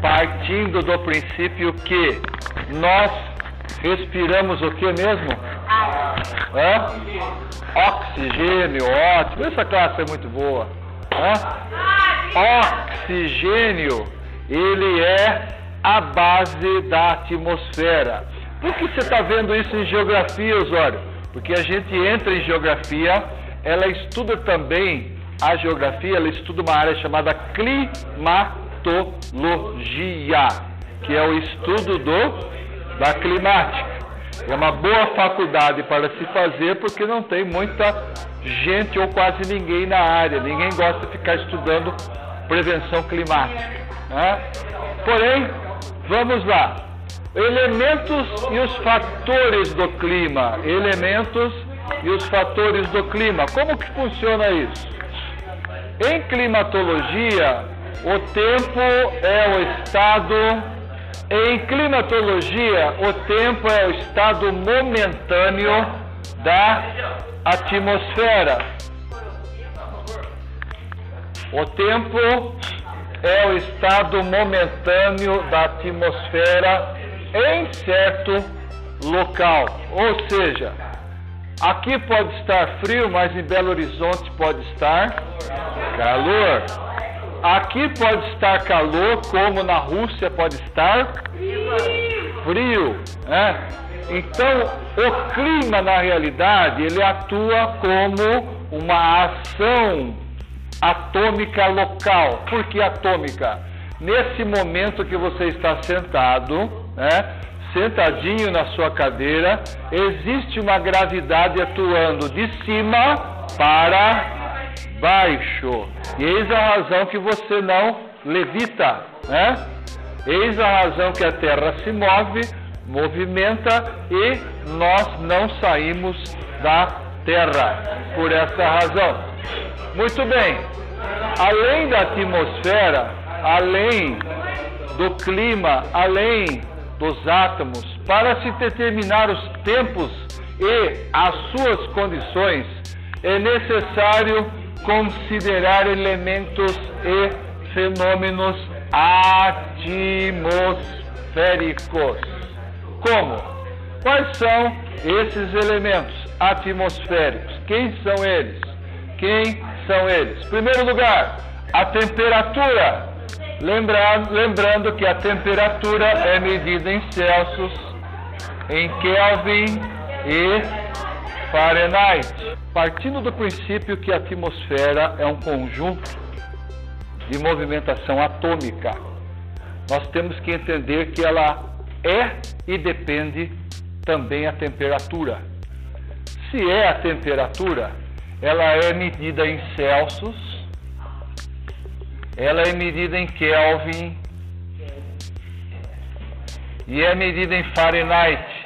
partindo do princípio que nós respiramos o que mesmo? Hã? Oxigênio, ótimo. Essa classe é muito boa. Hã? Oxigênio, ele é a base da atmosfera. Por que você está vendo isso em geografia, Osório? Porque a gente entra em geografia, ela estuda também a geografia, ela estuda uma área chamada climatologia, que é o estudo do, da climática. É uma boa faculdade para se fazer porque não tem muita gente ou quase ninguém na área. Ninguém gosta de ficar estudando prevenção climática. Né? Porém, vamos lá. Elementos e os fatores do clima. Elementos e os fatores do clima. Como que funciona isso? Em climatologia, o tempo é o estado. Em climatologia, o tempo é o estado momentâneo da atmosfera. O tempo é o estado momentâneo da atmosfera em certo local. Ou seja, aqui pode estar frio, mas em Belo Horizonte pode estar calor. Aqui pode estar calor, como na Rússia pode estar frio. Né? Então, o clima, na realidade, ele atua como uma ação atômica local. Por que atômica? Nesse momento que você está sentado, né, sentadinho na sua cadeira, existe uma gravidade atuando de cima para baixo. E eis a razão que você não levita, né? Eis a razão que a Terra se move, movimenta e nós não saímos da Terra por essa razão. Muito bem. Além da atmosfera, além do clima, além dos átomos, para se determinar os tempos e as suas condições, é necessário considerar elementos e fenômenos atmosféricos. Como? Quais são esses elementos atmosféricos? Quem são eles? Quem são eles? Primeiro lugar, a temperatura. Lembrando, lembrando que a temperatura é medida em Celsius, em Kelvin e Fahrenheit. Partindo do princípio que a atmosfera é um conjunto de movimentação atômica, nós temos que entender que ela é e depende também a temperatura. Se é a temperatura, ela é medida em Celsius, ela é medida em Kelvin e é medida em Fahrenheit.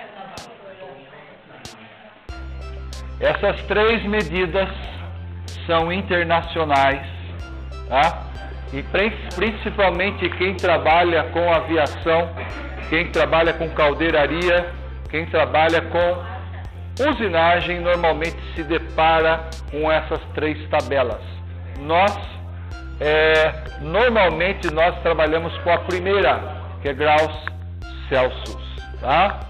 Essas três medidas são internacionais, tá? E principalmente quem trabalha com aviação, quem trabalha com caldeiraria, quem trabalha com Usinagem normalmente se depara com essas três tabelas. Nós, é, normalmente, nós trabalhamos com a primeira, que é graus Celsius, tá?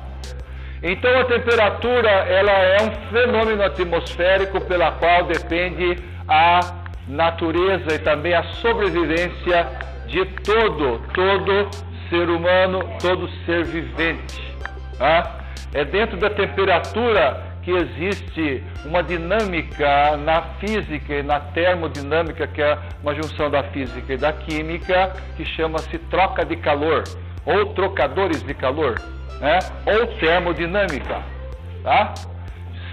Então a temperatura ela é um fenômeno atmosférico pela qual depende a natureza e também a sobrevivência de todo, todo ser humano, todo ser vivente. Tá? É dentro da temperatura que existe uma dinâmica na física e na termodinâmica, que é uma junção da física e da química, que chama-se troca de calor, ou trocadores de calor, né? ou termodinâmica. Tá?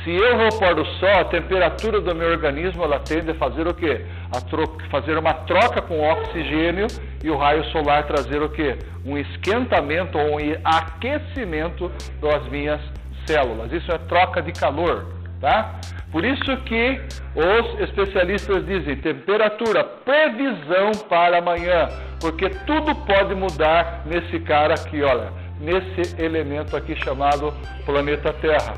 Se eu vou pôr o sol, a temperatura do meu organismo ela tende a fazer o quê? A fazer uma troca com o oxigênio e o raio solar trazer o quê? Um esquentamento ou um aquecimento das minhas células. Isso é troca de calor, tá? Por isso que os especialistas dizem temperatura, previsão para amanhã, porque tudo pode mudar nesse cara aqui, olha, nesse elemento aqui chamado planeta Terra.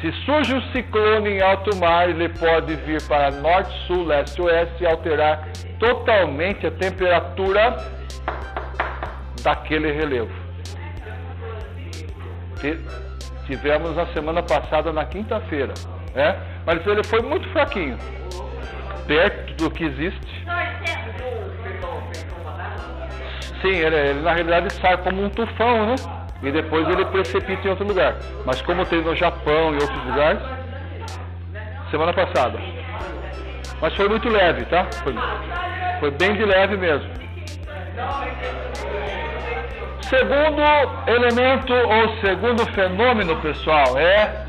Se surge um ciclone em alto mar, ele pode vir para norte, sul, leste, oeste e alterar totalmente a temperatura daquele relevo. Tivemos na semana passada, na quinta-feira, né? mas ele foi muito fraquinho, perto do que existe. Sim, ele, ele na realidade sai como um tufão, né? E depois ele precipita em outro lugar. Mas como tem no Japão e outros lugares, semana passada. Mas foi muito leve, tá? Foi, foi bem de leve mesmo. Segundo elemento ou segundo fenômeno, pessoal, é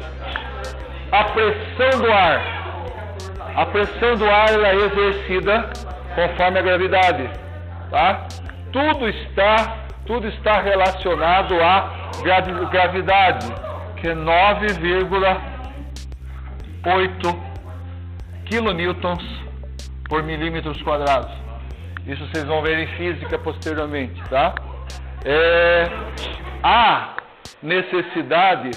a pressão do ar. A pressão do ar é exercida conforme a gravidade, tá? Tudo está, tudo está relacionado à gravidade, que é 9,8 kilonewtons por milímetros quadrados. Isso vocês vão ver em física posteriormente, tá? É, há necessidade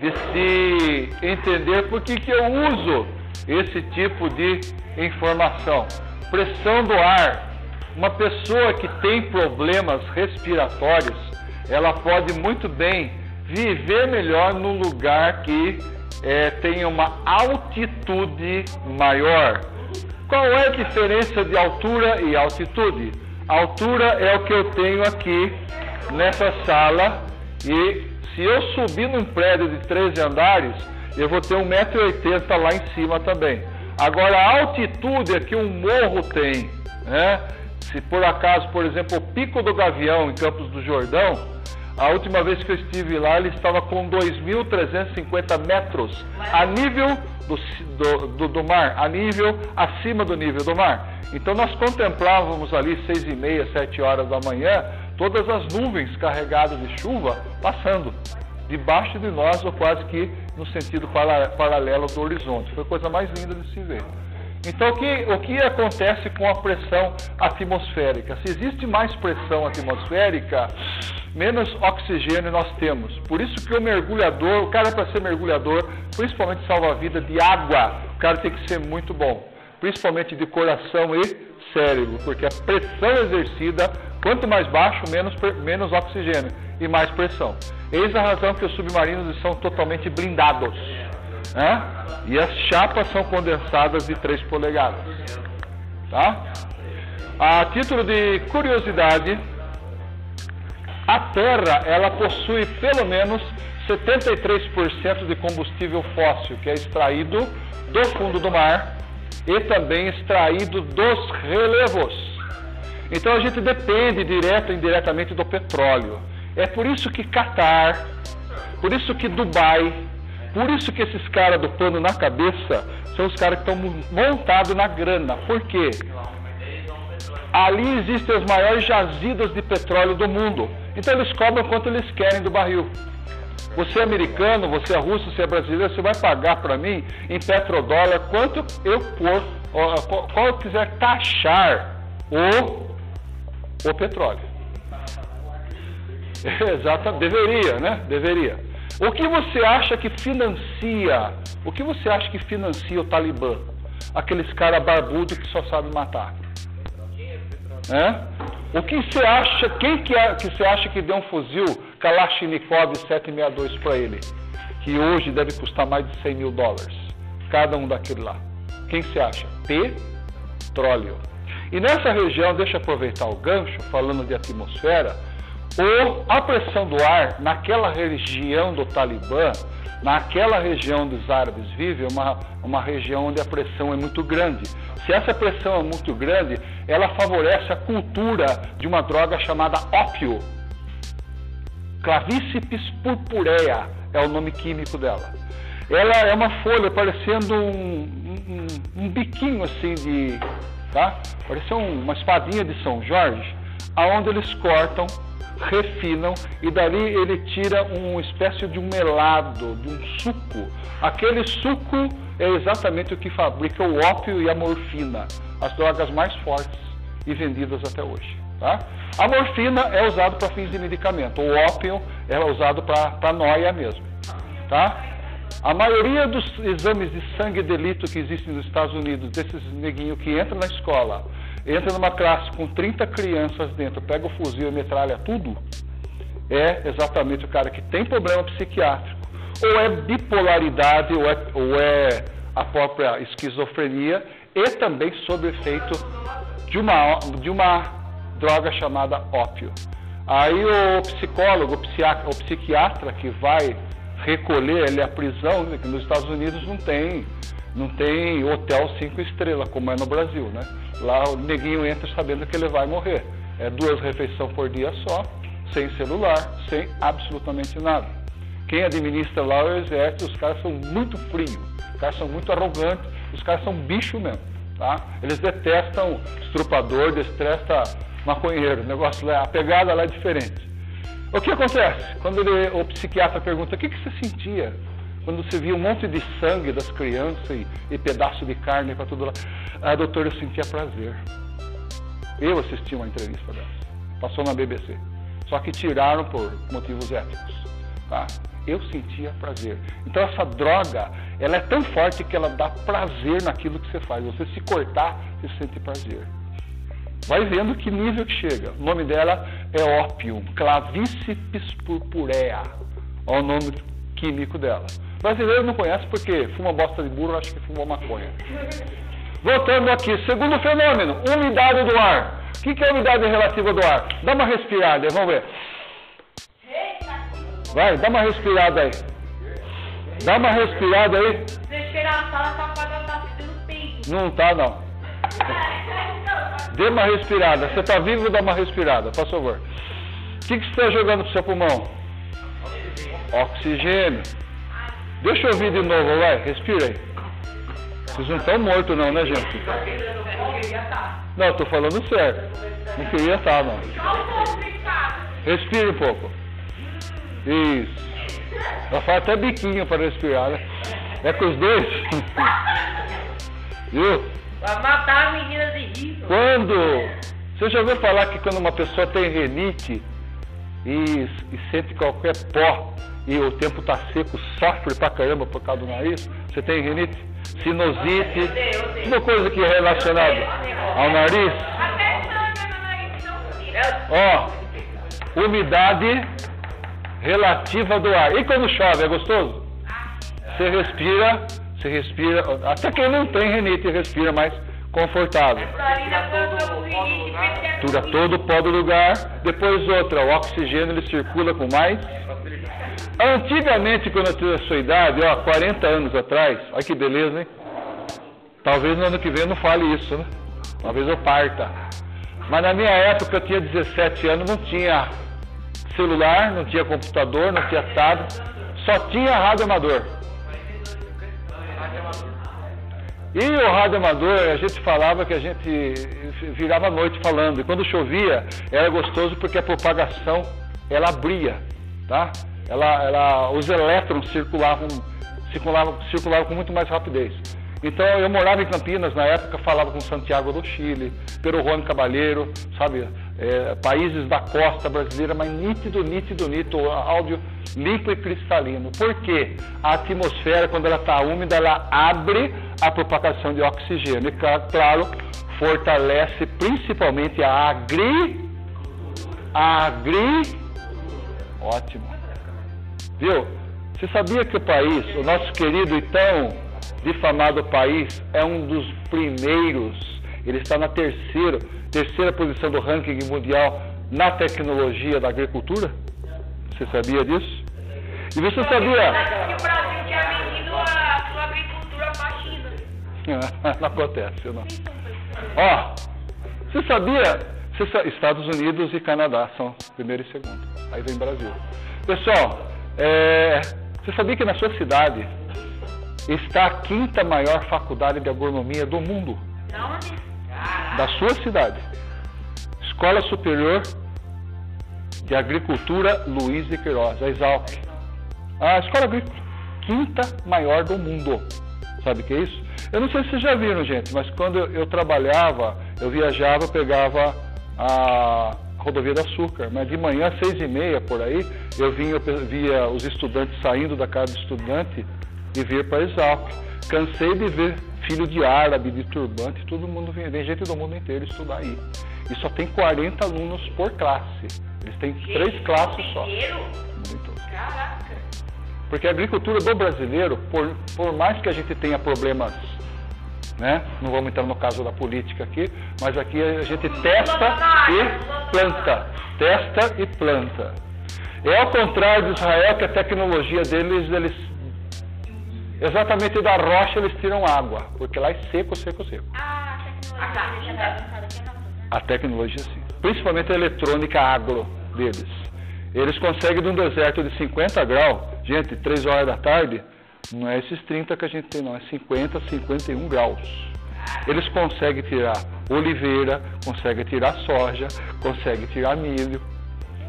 de se entender por que, que eu uso esse tipo de informação. Pressão do ar. Uma pessoa que tem problemas respiratórios, ela pode muito bem viver melhor no lugar que é, tenha uma altitude maior. Qual é a diferença de altura e altitude? altura é o que eu tenho aqui nessa sala e se eu subir num prédio de 13 andares, eu vou ter 1,80m lá em cima também. Agora, a altitude é que um morro tem, né? Se por acaso, por exemplo, o Pico do Gavião, em Campos do Jordão, a última vez que eu estive lá, ele estava com 2.350 metros a nível do, do, do, do, mar, a nível acima do nível do mar. Então nós contemplávamos ali seis e meia, sete horas da manhã, todas as nuvens carregadas de chuva passando debaixo de nós ou quase que no sentido paralelo do horizonte. Foi a coisa mais linda de se ver. Então, o que, o que acontece com a pressão atmosférica? Se existe mais pressão atmosférica, menos oxigênio nós temos. Por isso que o mergulhador, o cara para ser mergulhador, principalmente salva-vida de água, o cara tem que ser muito bom. Principalmente de coração e cérebro, porque a pressão exercida, quanto mais baixo, menos, menos oxigênio e mais pressão. Eis a razão que os submarinos são totalmente blindados. Né? E as chapas são condensadas de 3 polegadas. Tá? A título de curiosidade, a Terra ela possui pelo menos 73% de combustível fóssil que é extraído do fundo do mar e também extraído dos relevos. Então a gente depende direto e indiretamente do petróleo. É por isso que Catar, por isso que Dubai, por isso que esses caras do pano na cabeça são os caras que estão montados na grana. Por quê? Ali existem os maiores jazidas de petróleo do mundo. Então eles cobram quanto eles querem do barril. Você é americano, você é russo, você é brasileiro, você vai pagar para mim em petrodólar quanto eu for, qual eu quiser taxar o, o petróleo. Exato, deveria, né? Deveria. O que você acha que financia? O que você acha que financia o Talibã? Aqueles caras barbudos que só sabem matar. É? O que você acha, quem que, é, que você acha que deu um fuzil Kalashnikov 762 para ele? Que hoje deve custar mais de 100 mil dólares. Cada um daquele lá. Quem você acha? Petróleo. E nessa região, deixa eu aproveitar o gancho, falando de atmosfera, ou a pressão do ar naquela região do Talibã, naquela região onde os árabes vivem, é uma, uma região onde a pressão é muito grande. Se essa pressão é muito grande, ela favorece a cultura de uma droga chamada ópio. Clavíceps purpurea é o nome químico dela. Ela é uma folha parecendo um, um, um biquinho assim de. Tá? Parece uma espadinha de São Jorge, aonde eles cortam refinam e dali ele tira uma espécie de um melado, de um suco. Aquele suco é exatamente o que fabrica o ópio e a morfina, as drogas mais fortes e vendidas até hoje. Tá? A morfina é usada para fins de medicamento, o ópio é usado para noia mesmo. Tá? A maioria dos exames de sangue de delito que existem nos Estados Unidos, desses neguinhos que entram na escola, entra numa classe com 30 crianças dentro, pega o fuzil e metralha tudo, é exatamente o cara que tem problema psiquiátrico, ou é bipolaridade, ou é, ou é a própria esquizofrenia, e também sob efeito de uma, de uma droga chamada ópio. Aí o psicólogo, o, psiquiatra, o psiquiatra que vai recolher ele à prisão, né, que nos Estados Unidos não tem, não tem hotel cinco estrelas, como é no Brasil, né? Lá o neguinho entra sabendo que ele vai morrer. É duas refeições por dia só, sem celular, sem absolutamente nada. Quem administra lá é o exército, os caras são muito frios, os caras são muito arrogantes, os caras são bicho mesmo, tá? Eles detestam estrupador, detestam maconheiro, o negócio lá, a pegada lá é diferente. O que acontece? Quando ele, o psiquiatra pergunta, o que, que você sentia quando você via um monte de sangue das crianças e, e pedaço de carne para tudo lá? Ah, doutor, eu sentia prazer. Eu assisti uma entrevista dessa. Passou na BBC. Só que tiraram por motivos éticos. Tá? Eu sentia prazer. Então essa droga, ela é tão forte que ela dá prazer naquilo que você faz. Você se cortar, você sente prazer. Vai vendo que nível que chega. O nome dela é ópio, clavíceps purpurea. Olha o nome químico dela. Brasileiro não conhece porque fuma bosta de burro, acho que fumou maconha. Voltando aqui, segundo fenômeno, umidade do ar. O que, que é a umidade relativa do ar? Dá uma respirada, vamos ver. Vai, dá uma respirada aí. Dá uma respirada aí. Não tá, não. Dê uma respirada. Você está vivo, dá uma respirada, por favor. O que, que você está jogando para o seu pulmão? Oxigênio. Deixa eu ouvir de novo, vai. Respira aí. Vocês não estão mortos não, né, gente? Não, estou falando sério. Não queria estar, não. Respire um pouco. Isso. Ela faz até biquinho para respirar, né? É com os dois. Viu? Vai matar a menina de riso. Quando. Você já ouviu falar que quando uma pessoa tem renite e, e sente qualquer pó e o tempo está seco, sofre pra caramba por causa do nariz? Você tem renite? Sinusite? Uma coisa que é relacionada ao nariz? Ó, umidade relativa do ar. E quando chove, é gostoso? Você respira você respira, até quem não tem renite respira mais confortável. Tira todo o pó do lugar. Depois outra, o oxigênio ele circula com mais. Antigamente, quando eu tinha a sua idade, ó, 40 anos atrás, olha que beleza, hein? Talvez no ano que vem eu não fale isso, né? Talvez eu parta. Mas na minha época, eu tinha 17 anos, não tinha celular, não tinha computador, não tinha tablet, só tinha rádio amador. E o rádio amador, a gente falava que a gente virava a noite falando. E quando chovia, era gostoso porque a propagação, ela abria, tá? Ela, ela, os elétrons circulavam, circulavam, circulavam com muito mais rapidez. Então eu morava em Campinas na época, falava com Santiago do Chile, Pero Juan Cabalheiro, sabe, é, países da costa brasileira, mas nítido, nítido, nítido, áudio limpo e cristalino. Por quê? A atmosfera, quando ela está úmida, ela abre a propagação de oxigênio. E claro, fortalece principalmente a agri. A agri. Ótimo. Viu? Você sabia que o país, o nosso querido e tão difamado país, é um dos primeiros, ele está na terceira, terceira posição do ranking mundial na tecnologia da agricultura? Você sabia disso? E você sabia? Que o Brasil tinha vendido a sua agricultura para a China. não acontece, não. Ó, você sabia? Estados Unidos e Canadá são primeiro e segundo. Aí vem Brasil. Pessoal, é, você sabia que na sua cidade está a quinta maior faculdade de agronomia do mundo? Da sua cidade. Escola Superior de Agricultura Luiz de Queiroz, a Exalc. A escola agrícola, quinta maior do mundo. Sabe o que é isso? Eu não sei se vocês já viram, gente, mas quando eu, trabalhava, eu viajava, eu pegava a rodovia do açúcar. Mas de manhã, às seis e meia, por aí, eu vinha, eu via os estudantes saindo da casa do estudante e vir para Exalc. Cansei de ver filho de árabe, de turbante, todo mundo vem, vem gente do mundo inteiro estudar aí. E só tem 40 alunos por classe. Eles têm três classes só. Muito. Caraca. Porque a agricultura do brasileiro, por, por mais que a gente tenha problemas, né? Não vamos entrar no caso da política aqui, mas aqui a gente testa e planta. Testa e planta. É ao contrário de Israel que a tecnologia deles, eles exatamente da rocha eles tiram água, porque lá é seco, seco, seco. Ah, a tecnologia vai avançada aqui não. A tecnologia sim. Principalmente a eletrônica agro deles. Eles conseguem de um deserto de 50 graus, gente, 3 horas da tarde, não é esses 30 que a gente tem, não, é 50, 51 graus. Eles conseguem tirar oliveira, conseguem tirar soja, conseguem tirar milho.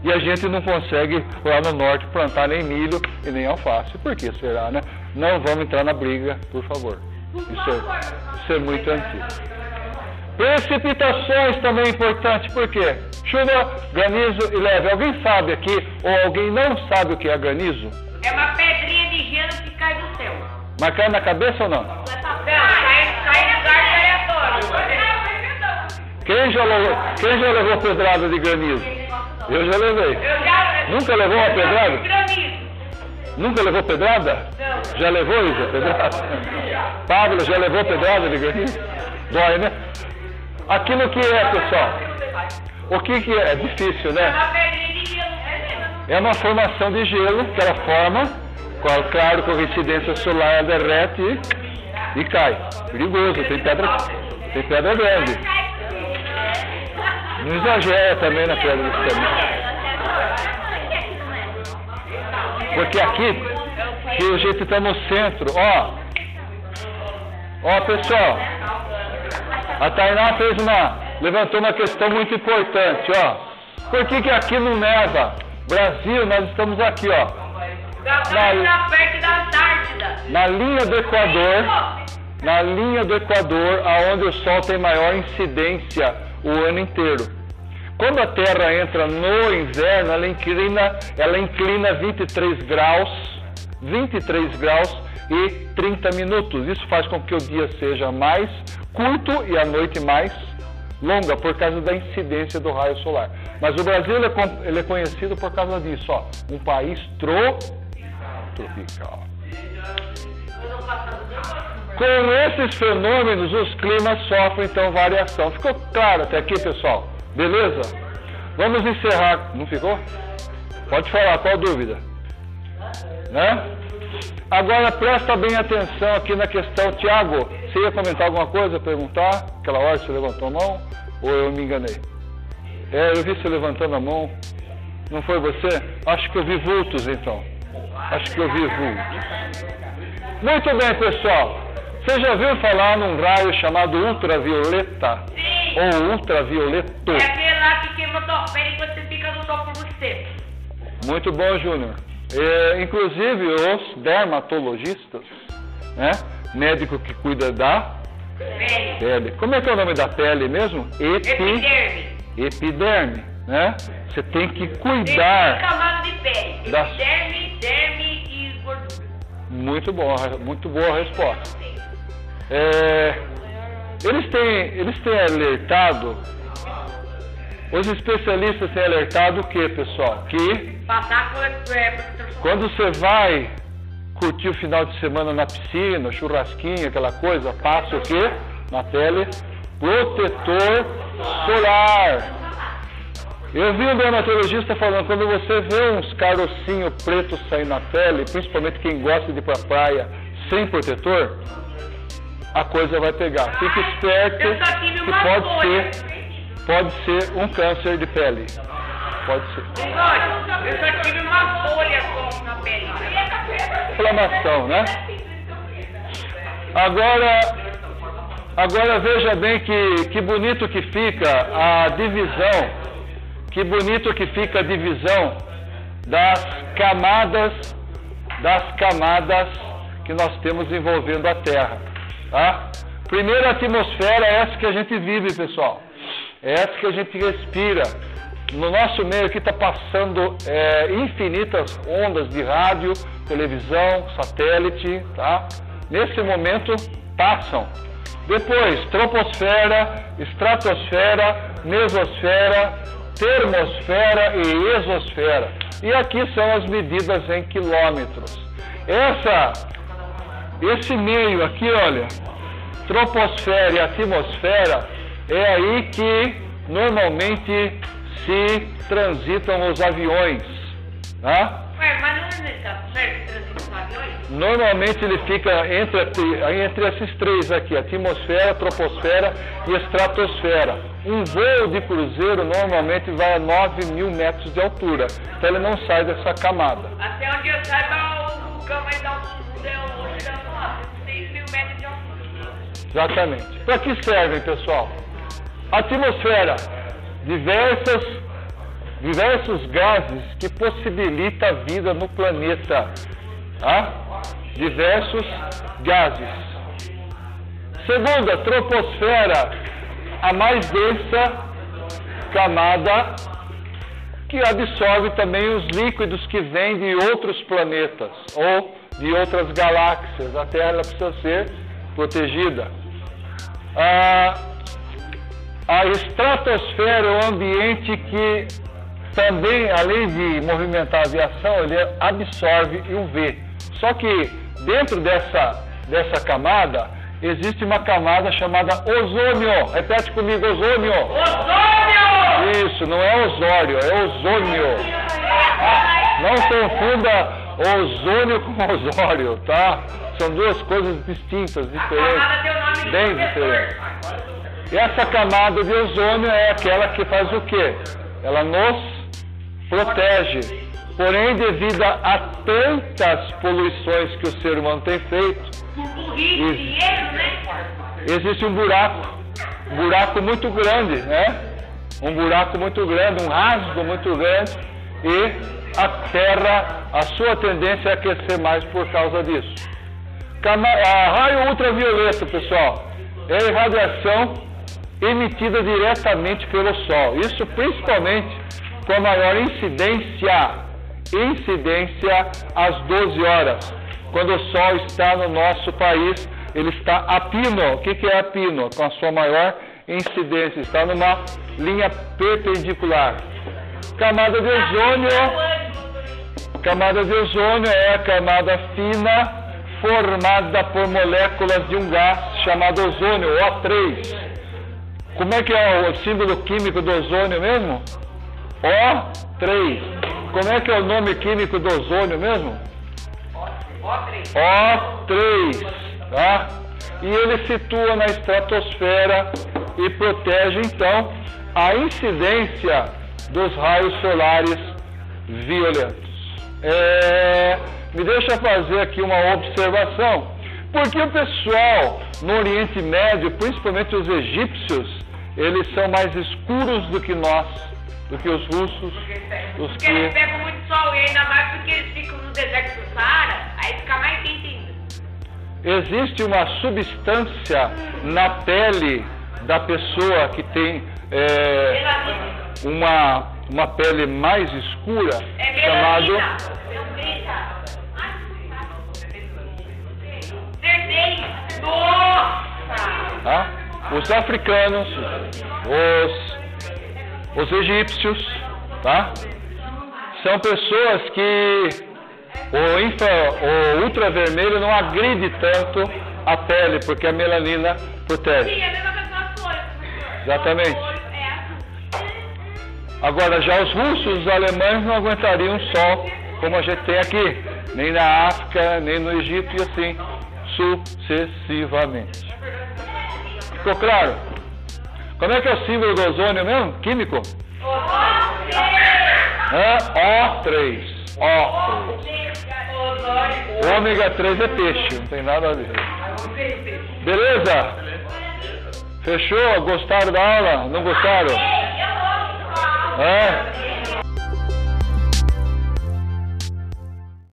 E a gente não consegue lá no norte plantar nem milho e nem alface. Por que será, né? Não vamos entrar na briga, por favor. Isso é, isso é muito antigo. Precipitações também é importante, por quê? Chuva, granizo e leve. Alguém sabe aqui, ou alguém não sabe o que é granizo? É uma pedrinha de gelo que cai do céu. Mas cai na cabeça ou não? Não, cai, cai em lugar aleatório. Quem já, levou, quem já levou pedrada de granizo? Eu já levei. Eu já... Nunca levou uma pedrada? Nunca levou pedrada? Não. Já levou, Isa, pedrada? Pablo, já levou pedrada de granizo? Dói, né? Aquilo que é, pessoal? O que, que é? É difícil, É né? uma. É mesmo. É uma formação de gelo que ela forma, claro, com a incidência solar ela derrete e, e cai. Perigoso, tem pedra, tem pedra grande. Não exagera também na pedra desse tamanho. Porque aqui, jeito está no centro, ó. Ó, pessoal. A Tainá fez uma, levantou uma questão muito importante, ó. Por que, que aqui não neva? Brasil, nós estamos aqui, ó. Da Antártida. Na linha do Equador, na linha do Equador, aonde o Sol tem maior incidência o ano inteiro. Quando a Terra entra no inverno, ela inclina, ela inclina 23 graus, 23 graus e 30 minutos. Isso faz com que o dia seja mais curto e a noite mais longa, por causa da incidência do raio solar. Mas o Brasil ele é, ele é conhecido por causa disso, ó, um país tro- tropical. Com esses fenômenos, os climas sofrem então variação. Ficou claro até aqui, pessoal? Beleza? Vamos encerrar. Não ficou? Pode falar, qual dúvida? Né? Agora presta bem atenção aqui na questão. Tiago, você ia comentar alguma coisa, perguntar? Aquela hora você levantou a mão? Ou eu me enganei? É, eu vi você levantando a mão. Não foi você? Acho que eu vi vultos então. Acho que eu vi vultos. Muito bem, pessoal. Você já ouviu falar num raio chamado ultravioleta? Sim. Ou ultravioleto? É aquele lá que queima tua pele e você fica no topo do seco. Muito bom, Júnior. É, inclusive os dermatologistas, né? Médico que cuida da Pele. pele. Como é que é o nome da pele mesmo? Epi, Epiderme. epiderme, né? Você tem que cuidar. camadas de pele. Da- Epiderme, derme e gordura. Muito bom, muito boa a resposta. É, eles têm, eles têm alertado, os especialistas têm alertado o que, pessoal? Que é, Quando você vai curtir o final de semana na piscina, churrasquinho, aquela coisa, passa o quê? Na pele, protetor solar. Eu vi um dermatologista falando, quando você vê uns carocinhos pretos saindo na pele, principalmente quem gosta de ir pra praia sem protetor, a coisa vai pegar. Fique esperto que pode ser, pode ser um câncer de pele. Pode ser. Olha, eu só tive uma folha na pele. inflamação, né? Agora, agora veja bem que, que bonito que fica a divisão, que bonito que fica a divisão das camadas, das camadas que nós temos envolvendo a Terra, tá? Primeira atmosfera é essa que a gente vive, pessoal. É essa que a gente respira. No nosso meio aqui está passando é, infinitas ondas de rádio, televisão, satélite, tá? Nesse momento passam. Depois, troposfera, estratosfera, mesosfera, termosfera e exosfera. E aqui são as medidas em quilômetros. Essa, esse meio aqui, olha, troposfera e atmosfera, é aí que normalmente se transitam os aviões. Tá? Ué, mas não é certo? que transita os aviões? Normalmente ele fica entre, entre esses três aqui, atmosfera, troposfera e estratosfera. Um voo de cruzeiro normalmente vai a 9 mil metros de altura, então ele não sai dessa camada. Até onde eu saiba, o vulcão mais alto do mundo é o Monte da 6 mil metros de altura. Exatamente. Para que servem, pessoal? Atmosfera, diversas, diversos gases que possibilitam a vida no planeta. Tá? Diversos gases. Segunda, troposfera, a mais densa camada que absorve também os líquidos que vêm de outros planetas ou de outras galáxias. A Terra ela precisa ser protegida. Ah, a estratosfera é um ambiente que também, além de movimentar a aviação, ele absorve UV. Só que dentro dessa, dessa camada existe uma camada chamada ozônio. Repete comigo, ozônio. Ozônio! Isso, não é osório, é ozônio. Não confunda ozônio com osório, tá? São duas coisas distintas, diferentes. Bem diferentes. E essa camada de ozônio é aquela que faz o quê? Ela nos protege. Porém, devido a tantas poluições que o ser humano tem feito, né? existe um buraco, um buraco muito grande, né? Um buraco muito grande, um rasgo muito grande, e a Terra, a sua tendência é aquecer mais por causa disso. A raio ultravioleta, pessoal, é a radiação emitida diretamente pelo Sol. Isso principalmente com a maior incidência, incidência às 12 horas, quando o Sol está no nosso país, ele está a pino. O que, que é a pino? Com a sua maior incidência, está numa linha perpendicular. Camada de ozônio. Camada de ozônio é a camada fina formada por moléculas de um gás chamado ozônio, O3. Como é que é o símbolo químico do ozônio mesmo? O3. Como é que é o nome químico do ozônio mesmo? O3. Tá? E ele situa na estratosfera e protege então a incidência dos raios solares violentos. É, me deixa fazer aqui uma observação. Porque o pessoal no Oriente Médio, principalmente os egípcios, eles são mais escuros do que nós, do que os russos, os Porque eles que pegam muito sol e ainda mais porque eles ficam no deserto do Saara, aí fica mais quente ainda. existe uma substância na pele da pessoa que tem é. Uma, uma pele mais escura, É chamado tá? os africanos, os, os egípcios, tá? São pessoas que o, infra, o ultravermelho não agride tanto a pele, porque a melanina protege. Sim, Agora, já os russos, os alemães não aguentariam sol como a gente tem aqui, nem na África, nem no Egito e assim sucessivamente. Ficou claro? Como é que é o símbolo do ozônio mesmo? Químico? É O3. O3. Ômega 3 é peixe, não tem nada a ver. Beleza? Fechou? Gostaram da aula? Não gostaram? É?